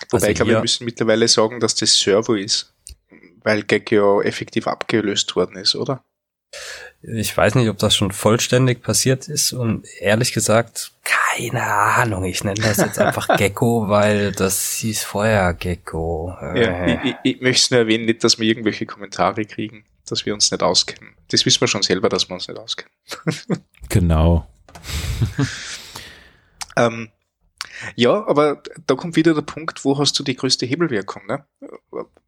A: Wobei also ich glaube, wir müssen mittlerweile sagen, dass das Servo ist, weil Gecko effektiv abgelöst worden ist, oder?
B: Ich weiß nicht, ob das schon vollständig passiert ist und ehrlich gesagt, keine Ahnung. Ich nenne das jetzt einfach Gecko, weil das hieß vorher Gecko.
A: Ja, ich, ich, ich möchte nur erwähnen, nicht, dass wir irgendwelche Kommentare kriegen, dass wir uns nicht auskennen. Das wissen wir schon selber, dass wir uns nicht auskennen.
C: genau.
A: ähm, ja, aber da kommt wieder der Punkt, wo hast du die größte Hebelwirkung? Ne?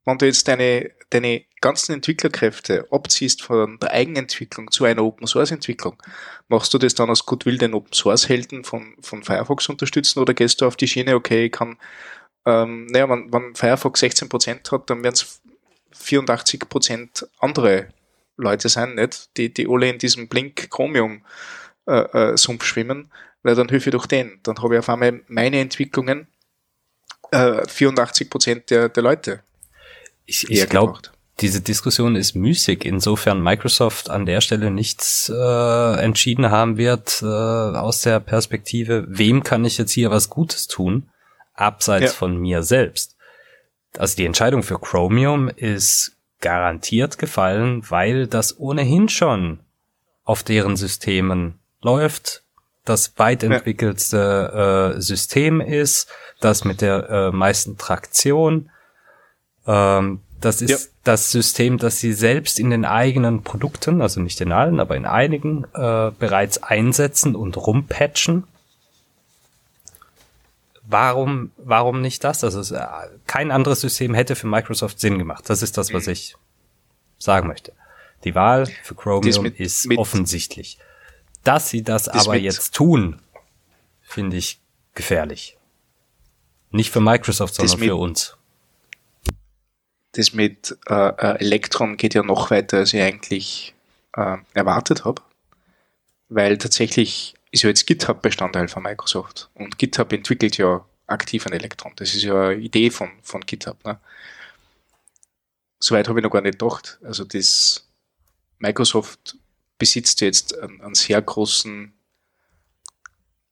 A: Wenn du jetzt deine, deine ganzen Entwicklerkräfte abziehst von der Eigenentwicklung zu einer Open Source Entwicklung, machst du das dann aus Goodwill den Open Source Helden von, von Firefox unterstützen oder gehst du auf die Schiene, okay, ich kann, ähm, naja, wenn, wenn Firefox 16% hat, dann werden es 84% andere Leute sein, nicht? Die, die alle in diesem Blink Chromium äh, äh, Sumpf schwimmen weil dann hilfe ich doch den. Dann habe ich auf einmal meine Entwicklungen äh, 84 Prozent der, der Leute.
B: Ich, ich glaube, diese Diskussion ist müßig, insofern Microsoft an der Stelle nichts äh, entschieden haben wird äh, aus der Perspektive, wem kann ich jetzt hier was Gutes tun, abseits ja. von mir selbst. Also die Entscheidung für Chromium ist garantiert gefallen, weil das ohnehin schon auf deren Systemen läuft, das weit entwickelste äh, System ist, das mit der äh, meisten Traktion. Ähm, das ist ja. das System, das sie selbst in den eigenen Produkten, also nicht in allen, aber in einigen, äh, bereits einsetzen und rumpatchen. Warum, warum nicht das? Also äh, kein anderes System hätte für Microsoft Sinn gemacht. Das ist das, was mhm. ich sagen möchte. Die Wahl für Chromium mit, ist mit offensichtlich. Dass sie das, aber jetzt tun, finde ich gefährlich. Nicht für Microsoft, sondern für uns.
A: Das mit äh, äh, Electron geht ja noch weiter, als ich eigentlich äh, erwartet habe. Weil tatsächlich ist ja jetzt GitHub Bestandteil von Microsoft. Und GitHub entwickelt ja aktiv ein Elektron. Das ist ja eine Idee von, von GitHub. Ne? Soweit habe ich noch gar nicht gedacht. Also das Microsoft besitzt jetzt einen, einen sehr großen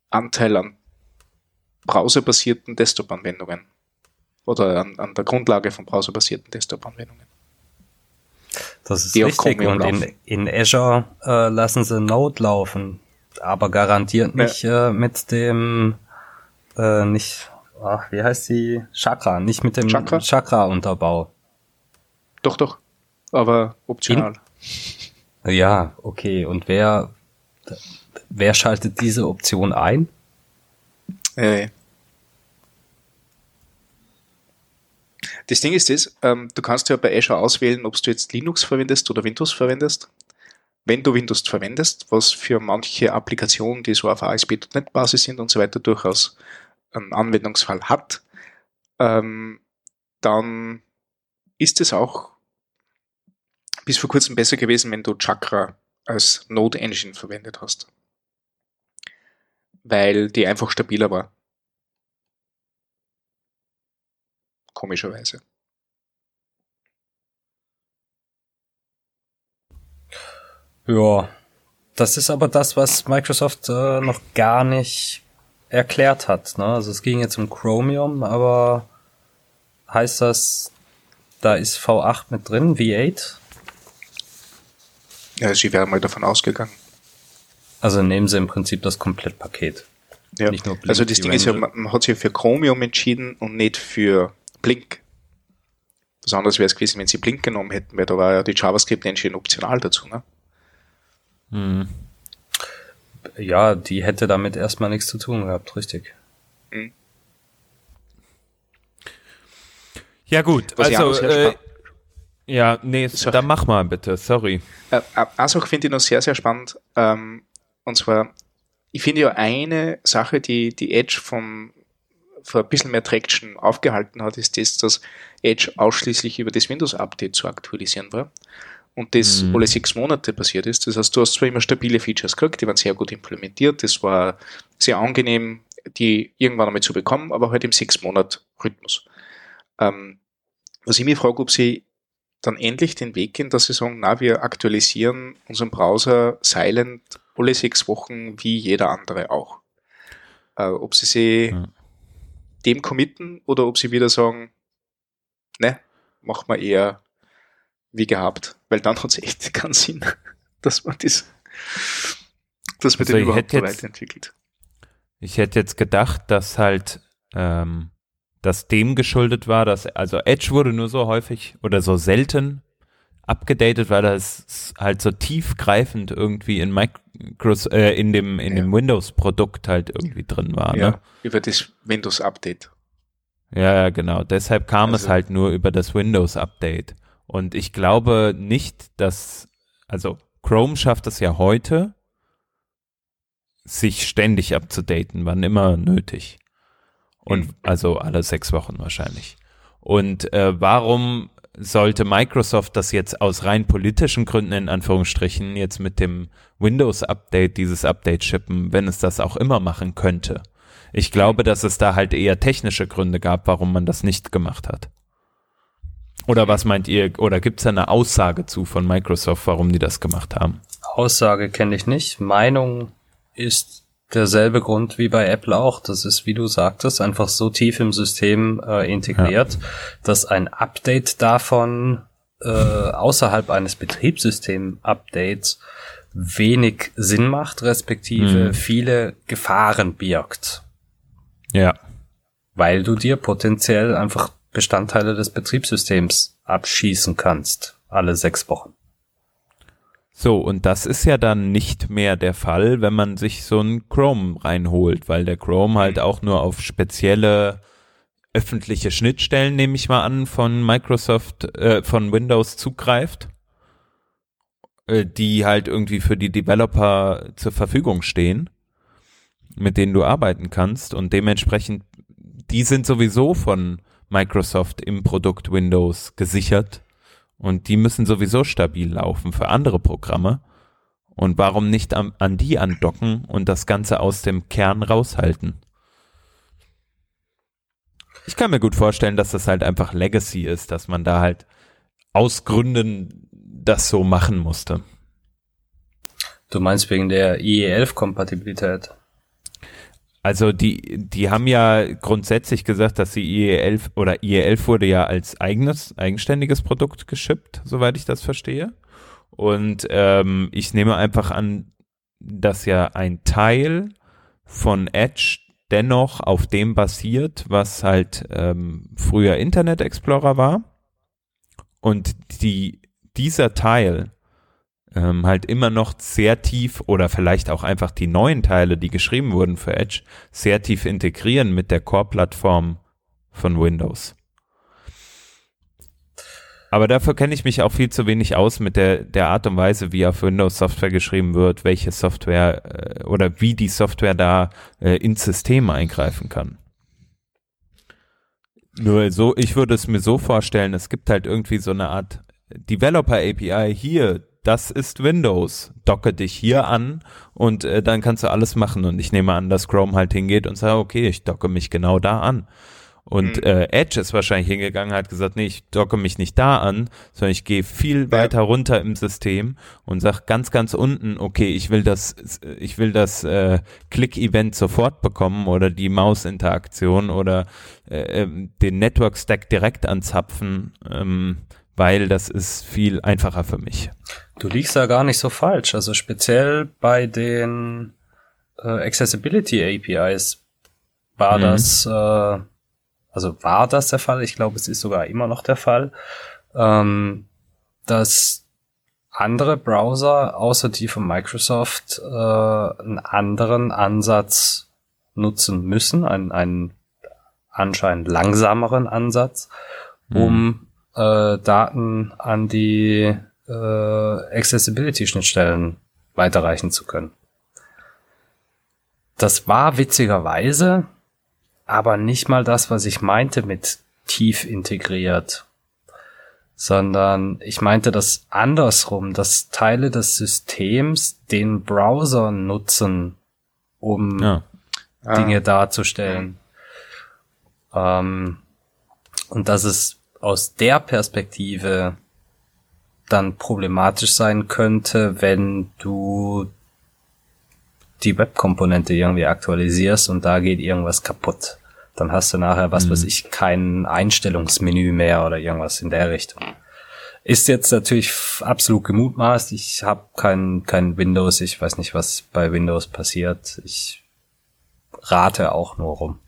A: Anteil an browserbasierten Desktop-Anwendungen oder an, an, der Grundlage von browserbasierten Desktop-Anwendungen.
B: Das ist richtig. Und in, in Azure äh, lassen sie Node laufen, aber garantiert nicht ja. äh, mit dem äh, nicht, ach, wie heißt die Chakra, nicht mit dem Chakra-Unterbau. Chakra
A: doch, doch, aber optional.
B: In, ja, okay. Und wer, wer schaltet diese Option ein?
A: Äh. Das Ding ist das, ähm, du kannst ja bei Azure auswählen, ob du jetzt Linux verwendest oder Windows verwendest. Wenn du Windows verwendest, was für manche Applikationen, die so auf ASP.NET-Basis sind und so weiter, durchaus einen Anwendungsfall hat, ähm, dann ist es auch bis vor kurzem besser gewesen, wenn du Chakra als Node Engine verwendet hast. Weil die einfach stabiler war. Komischerweise.
B: Ja, das ist aber das, was Microsoft äh, noch gar nicht erklärt hat. Ne? Also es ging jetzt um Chromium, aber heißt das, da ist V8 mit drin, V8?
A: Ja, sie wären mal davon ausgegangen.
B: Also nehmen sie im Prinzip das Komplettpaket.
A: Ja. Nicht nur Blink, also das Ding ist ja, man hat sich für Chromium entschieden und nicht für Blink. Was anderes wäre es gewesen, wenn sie Blink genommen hätten, weil da war ja die JavaScript Engine optional dazu, ne?
B: Hm. Ja, die hätte damit erstmal nichts zu tun gehabt, richtig. Hm.
C: Ja gut, Was also äh, ja, nee, so. dann mach mal bitte, sorry.
A: Äh, Sache finde ich noch sehr, sehr spannend. Ähm, und zwar, ich finde ja eine Sache, die die Edge vom, vor ein bisschen mehr Traction aufgehalten hat, ist das, dass Edge ausschließlich über das Windows-Update zu aktualisieren war. Und das mhm. alle sechs Monate passiert ist. Das heißt, du hast zwar immer stabile Features gekriegt, die waren sehr gut implementiert, das war sehr angenehm, die irgendwann einmal zu bekommen, aber halt im sechs Monat Rhythmus. Ähm, was ich mich frage, ob sie dann endlich den Weg gehen, dass sie sagen, na, wir aktualisieren unseren Browser silent alle sechs Wochen wie jeder andere auch. Äh, ob sie sich ja. dem committen oder ob sie wieder sagen, ne, machen wir eher wie gehabt, weil dann hat es echt keinen Sinn, dass man das, dass man also den überhaupt
C: jetzt, weiterentwickelt. Ich hätte jetzt gedacht, dass halt ähm, das dem geschuldet war, dass also Edge wurde nur so häufig oder so selten abgedatet, weil das halt so tiefgreifend irgendwie in Micros, äh, in dem in ja. dem Windows-Produkt halt irgendwie drin war. Ja, ne?
A: über das Windows-Update.
C: Ja, ja, genau. Deshalb kam also, es halt nur über das Windows-Update. Und ich glaube nicht, dass, also Chrome schafft es ja heute, sich ständig abzudaten, wann immer nötig. Und mhm. also alle sechs Wochen wahrscheinlich. Und äh, warum sollte Microsoft das jetzt aus rein politischen Gründen in Anführungsstrichen jetzt mit dem Windows-Update dieses Update shippen, wenn es das auch immer machen könnte? Ich glaube, dass es da halt eher technische Gründe gab, warum man das nicht gemacht hat. Oder was meint ihr? Oder gibt es eine Aussage zu von Microsoft, warum die das gemacht haben?
B: Aussage kenne ich nicht. Meinung ist derselbe Grund wie bei Apple auch. Das ist, wie du sagtest, einfach so tief im System äh, integriert, ja. dass ein Update davon äh, außerhalb eines Betriebssystem-Updates wenig Sinn macht, respektive mhm. viele Gefahren birgt.
C: Ja.
B: Weil du dir potenziell einfach Bestandteile des Betriebssystems abschießen kannst, alle sechs Wochen.
C: So, und das ist ja dann nicht mehr der Fall, wenn man sich so einen Chrome reinholt, weil der Chrome halt mhm. auch nur auf spezielle öffentliche Schnittstellen, nehme ich mal an, von Microsoft, äh, von Windows zugreift, äh, die halt irgendwie für die Developer zur Verfügung stehen, mit denen du arbeiten kannst und dementsprechend, die sind sowieso von Microsoft im Produkt Windows gesichert und die müssen sowieso stabil laufen für andere Programme. Und warum nicht an, an die andocken und das Ganze aus dem Kern raushalten? Ich kann mir gut vorstellen, dass das halt einfach Legacy ist, dass man da halt aus Gründen das so machen musste.
B: Du meinst wegen der IE11-Kompatibilität?
C: Also die, die haben ja grundsätzlich gesagt, dass die IE11 oder IE11 wurde ja als eigenes, eigenständiges Produkt geschippt, soweit ich das verstehe. Und ähm, ich nehme einfach an, dass ja ein Teil von Edge dennoch auf dem basiert, was halt ähm, früher Internet Explorer war. Und die, dieser Teil ähm, halt immer noch sehr tief oder vielleicht auch einfach die neuen Teile, die geschrieben wurden für Edge, sehr tief integrieren mit der Core-Plattform von Windows. Aber dafür kenne ich mich auch viel zu wenig aus mit der, der Art und Weise, wie auf Windows Software geschrieben wird, welche Software äh, oder wie die Software da äh, ins System eingreifen kann. Nur so, ich würde es mir so vorstellen, es gibt halt irgendwie so eine Art Developer API hier, das ist Windows. Docke dich hier an und äh, dann kannst du alles machen. Und ich nehme an, dass Chrome halt hingeht und sagt, okay, ich docke mich genau da an. Und mhm. äh, Edge ist wahrscheinlich hingegangen, hat gesagt, nee, ich docke mich nicht da an, sondern ich gehe viel ja. weiter runter im System und sag ganz, ganz unten, okay, ich will das, ich will das äh, Click-Event sofort bekommen oder die Mausinteraktion oder äh, ähm, den Network-Stack direkt anzapfen. Ähm, weil das ist viel einfacher für mich.
B: Du liegst da gar nicht so falsch. Also speziell bei den äh, Accessibility APIs war mhm. das, äh, also war das der Fall. Ich glaube, es ist sogar immer noch der Fall, ähm, dass andere Browser außer die von Microsoft äh, einen anderen Ansatz nutzen müssen, einen, einen anscheinend langsameren Ansatz, um mhm äh, Daten an die äh, Accessibility-Schnittstellen weiterreichen zu können. Das war witzigerweise aber nicht mal das, was ich meinte mit tief integriert, sondern ich meinte das andersrum, dass Teile des Systems den Browser nutzen, um ja. Dinge ah. darzustellen. Ähm, und dass es aus der Perspektive dann problematisch sein könnte, wenn du die Webkomponente irgendwie aktualisierst und da geht irgendwas kaputt. Dann hast du nachher, was mhm. weiß ich, kein Einstellungsmenü mehr oder irgendwas in der Richtung. Ist jetzt natürlich absolut gemutmaßt. Ich habe kein, kein Windows. Ich weiß nicht, was bei Windows passiert. Ich rate auch nur rum.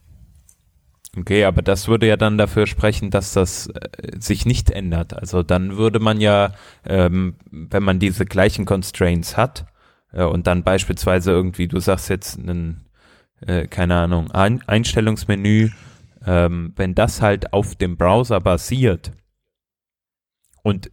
C: Okay, aber das würde ja dann dafür sprechen, dass das äh, sich nicht ändert. Also dann würde man ja, ähm, wenn man diese gleichen Constraints hat äh, und dann beispielsweise irgendwie, du sagst jetzt einen, äh, keine Ahnung, Ein Einstellungsmenü, ähm, wenn das halt auf dem Browser basiert und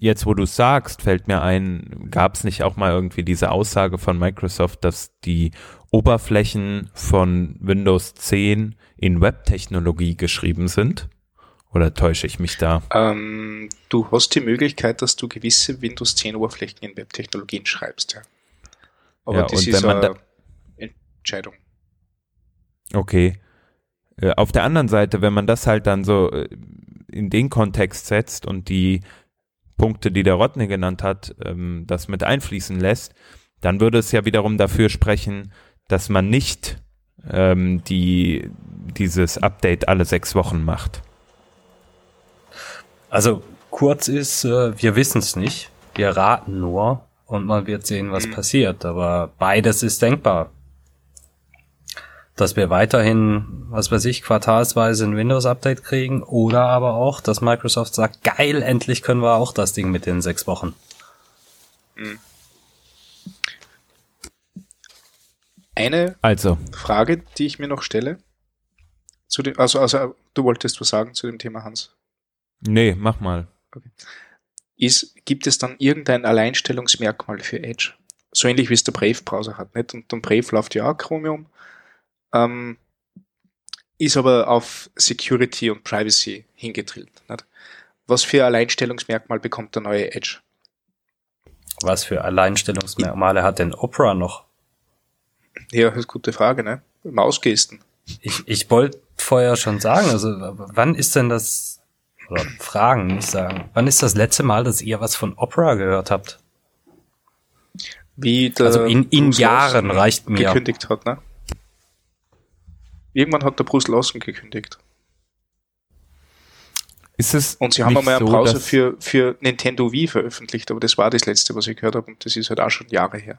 C: jetzt, wo du sagst, fällt mir ein, gab es nicht auch mal irgendwie diese Aussage von Microsoft, dass die Oberflächen von Windows 10 in Webtechnologie geschrieben sind? Oder täusche ich mich da?
A: Ähm, du hast die Möglichkeit, dass du gewisse Windows 10 Oberflächen in Webtechnologien schreibst, ja. Aber
C: Ja,
A: das ist eine Entscheidung.
C: Okay. Äh, Auf der anderen Seite, wenn man das halt dann so äh, in den Kontext setzt und die Punkte, die der Rodney genannt hat, ähm, das mit einfließen lässt, dann würde es ja wiederum dafür sprechen, dass man nicht ähm, die, dieses Update alle sechs Wochen macht.
B: Also kurz ist, äh, wir wissen es nicht. Wir raten nur und man wird sehen, was passiert. Aber beides ist denkbar. Dass wir weiterhin, was weiß ich, quartalsweise ein Windows-Update kriegen oder aber auch, dass Microsoft sagt, geil, endlich können wir auch das Ding mit den sechs Wochen.
A: Eine
C: Also,
A: Frage, die ich mir noch stelle, zu dem, also, also du wolltest was sagen zu dem Thema, Hans,
C: nee, mach mal.
A: ist, gibt es dann irgendein Alleinstellungsmerkmal für Edge? So ähnlich wie es der Brave-Browser hat, nicht? Und der Brave läuft ja auch Chromium, ähm, ist aber auf Security und Privacy hingedrillt. Nicht? Was für Alleinstellungsmerkmal bekommt der neue Edge?
B: Was für Alleinstellungsmerkmale hat denn Opera noch?
A: Ja, das ist eine gute Frage, ne? Mausgesten.
B: Ich, ich wollte vorher schon sagen, also wann ist denn das, oder fragen, nicht sagen, wann ist das letzte Mal, dass ihr was von Opera gehört habt?
A: Wie der
B: Also in- in
A: Bruce
B: Jahren
A: Lawson
B: reicht mir.
A: gekündigt hat, ne? Irgendwann hat der Bruce Lawson gekündigt.
C: Ist es
A: Und sie haben einmal einen
C: so,
A: Browser für, für Nintendo Wii veröffentlicht, aber das war das letzte, was ich gehört habe und das ist halt auch schon Jahre her.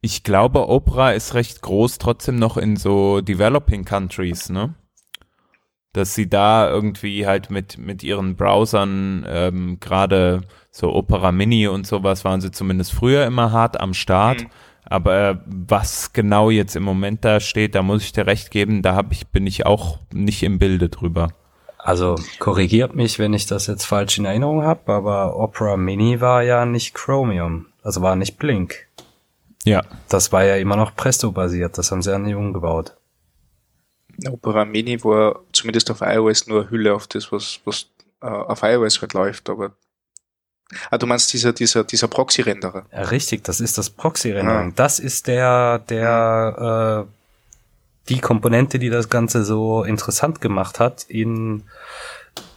C: Ich glaube, Opera ist recht groß trotzdem noch in so Developing Countries, ne? Dass sie da irgendwie halt mit, mit ihren Browsern, ähm, gerade so Opera Mini und sowas, waren sie zumindest früher immer hart am Start.
A: Mhm.
C: Aber was genau jetzt im Moment da steht, da muss ich dir recht geben, da hab ich, bin ich auch nicht im Bilde drüber.
B: Also korrigiert mich, wenn ich das jetzt falsch in Erinnerung habe, aber Opera Mini war ja nicht Chromium, also war nicht Blink.
C: Ja.
B: Das war ja immer noch Presto-basiert, das haben sie ja nicht umgebaut.
A: Opera Mini war zumindest auf iOS nur eine Hülle auf das, was, was äh, auf iOS halt läuft, aber Ah, du meinst dieser, dieser, dieser Proxy-Renderer.
B: Ja, richtig, das ist das Proxy-Rendering. Das ist der, der, äh, die Komponente, die das Ganze so interessant gemacht hat in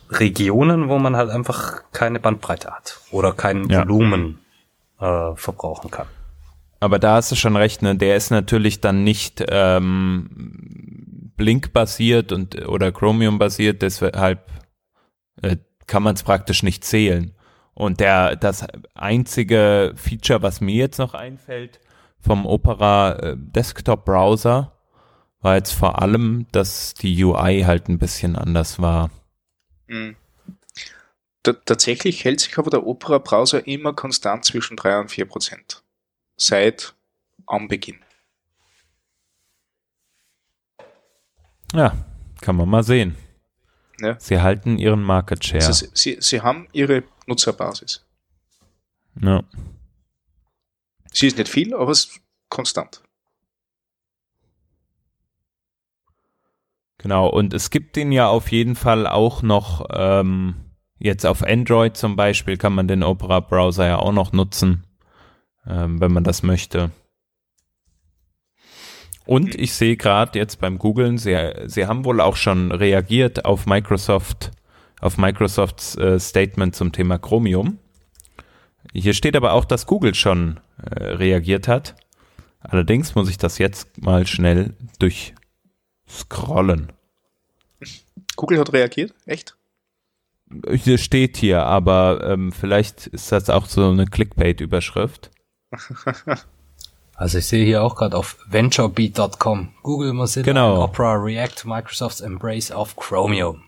B: Regionen, wo man halt einfach keine Bandbreite hat oder kein
C: Ja.
B: Volumen äh, verbrauchen kann.
C: Aber da hast du schon recht, ne? Der ist natürlich dann nicht ähm, Blink-basiert und oder Chromium-basiert, deshalb äh, kann man es praktisch nicht zählen. Und der das einzige Feature, was mir jetzt noch einfällt vom Opera äh, Desktop Browser, war jetzt vor allem, dass die UI halt ein bisschen anders war.
A: Mhm. Tatsächlich hält sich aber der Opera-Browser immer konstant zwischen 3 und 4 Prozent. Seit Anbeginn.
C: Ja, kann man mal sehen.
A: Ja.
C: Sie halten ihren Market Share.
A: Also sie, sie haben ihre Nutzerbasis.
C: ja.
A: Sie ist nicht viel, aber es ist konstant.
C: Genau, und es gibt den ja auf jeden Fall auch noch, ähm, jetzt auf Android zum Beispiel kann man den Opera-Browser ja auch noch nutzen, wenn man das möchte. Und ich sehe gerade jetzt beim Googlen, sie, sie haben wohl auch schon reagiert auf Microsoft, auf Microsofts äh, Statement zum Thema Chromium. Hier steht aber auch, dass Google schon äh, reagiert hat. Allerdings muss ich das jetzt mal schnell durchscrollen.
A: Google hat reagiert? Echt?
C: Hier steht hier, aber ähm, vielleicht ist das auch so eine Clickbait-Überschrift.
B: Also ich sehe hier auch gerade auf venturebeat.com. Google Mozilla
C: Genau.
B: Opera React Microsoft's Embrace of Chromium.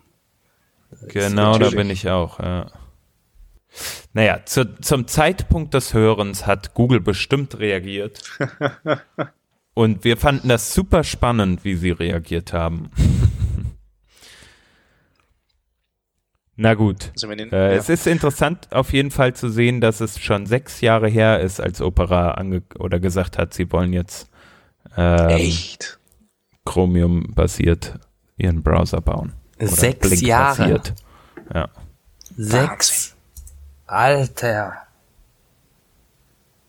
C: Genau, da bin ich auch. Ja. Naja, zu, zum Zeitpunkt des Hörens hat Google bestimmt reagiert. Und wir fanden das super spannend, wie sie reagiert haben. Na gut.
A: Also in,
C: Äh,
A: ja.
C: Es ist interessant auf jeden Fall zu sehen, dass es schon sechs Jahre her ist, als Opera ange oder gesagt hat, sie wollen jetzt ähm,
A: Echt?
C: Chromium-basiert ihren Browser bauen. Oder
B: Sechs
C: Blink
B: Jahre.
C: basiert. Ja.
B: Sechs. Alter.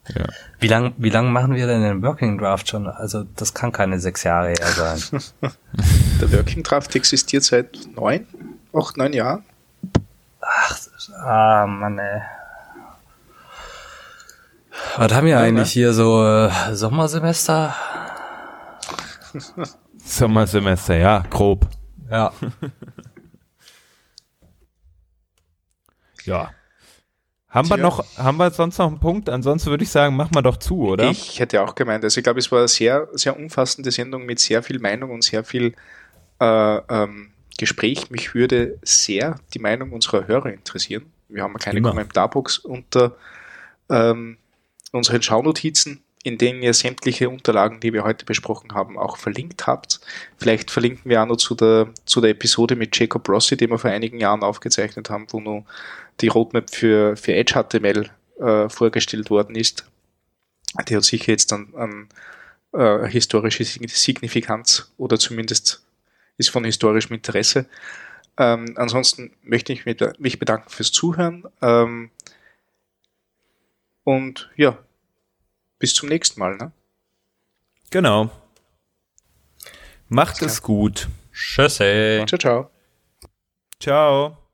C: Ja.
B: Wie lang, wie lang machen wir denn den Working Draft schon? Also das kann keine sechs Jahre her sein.
A: Der Working Draft existiert seit neun, acht, neun Jahren.
B: Ah, Mann, ey. Was haben wir eigentlich hier so äh, Sommersemester?
C: Sommersemester, ja, grob.
B: Ja.
C: Ja. Haben wir noch, haben wir sonst noch einen Punkt? Ansonsten würde ich sagen, machen wir doch zu, oder?
A: Ich hätte auch gemeint, also ich glaube, es war eine sehr, sehr umfassende Sendung mit sehr viel Meinung und sehr viel äh, ähm, Gespräch. Mich würde sehr die Meinung unserer Hörer interessieren. Wir haben eine kleine
C: Immer.
A: Kommentarbox unter ähm, unseren Schaunotizen, in denen ihr sämtliche Unterlagen, die wir heute besprochen haben, auch verlinkt habt. Vielleicht verlinken wir auch noch zu der, zu der Episode mit Jacob Rossi, die wir vor einigen Jahren aufgezeichnet haben, wo nur die Roadmap für, für Edge HTML äh, vorgestellt worden ist. Die hat sicher jetzt dann an äh, historische Sign- Signifikanz oder zumindest ist von historischem Interesse. Ähm, ansonsten möchte ich mich bedanken fürs Zuhören. Ähm, und ja, bis zum nächsten Mal. Ne?
C: Genau. Macht es gut.
B: Tschüssi.
A: Ciao, ciao.
C: Ciao.